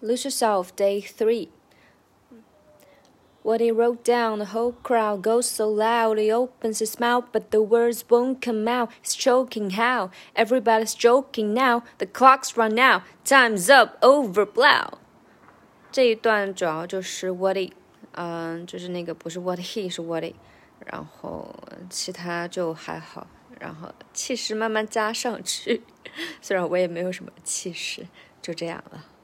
Lose yourself, day three. What he wrote down, the whole crowd goes so loud. He opens his mouth, but the words won't come out. He's choking how? Everybody's joking now. The clock's run out. Time's up, over, blow. 这一段主要就是 what what he 是 what he，然后其他就还好，然后气势慢慢加上去。虽然我也没有什么气势，就这样了。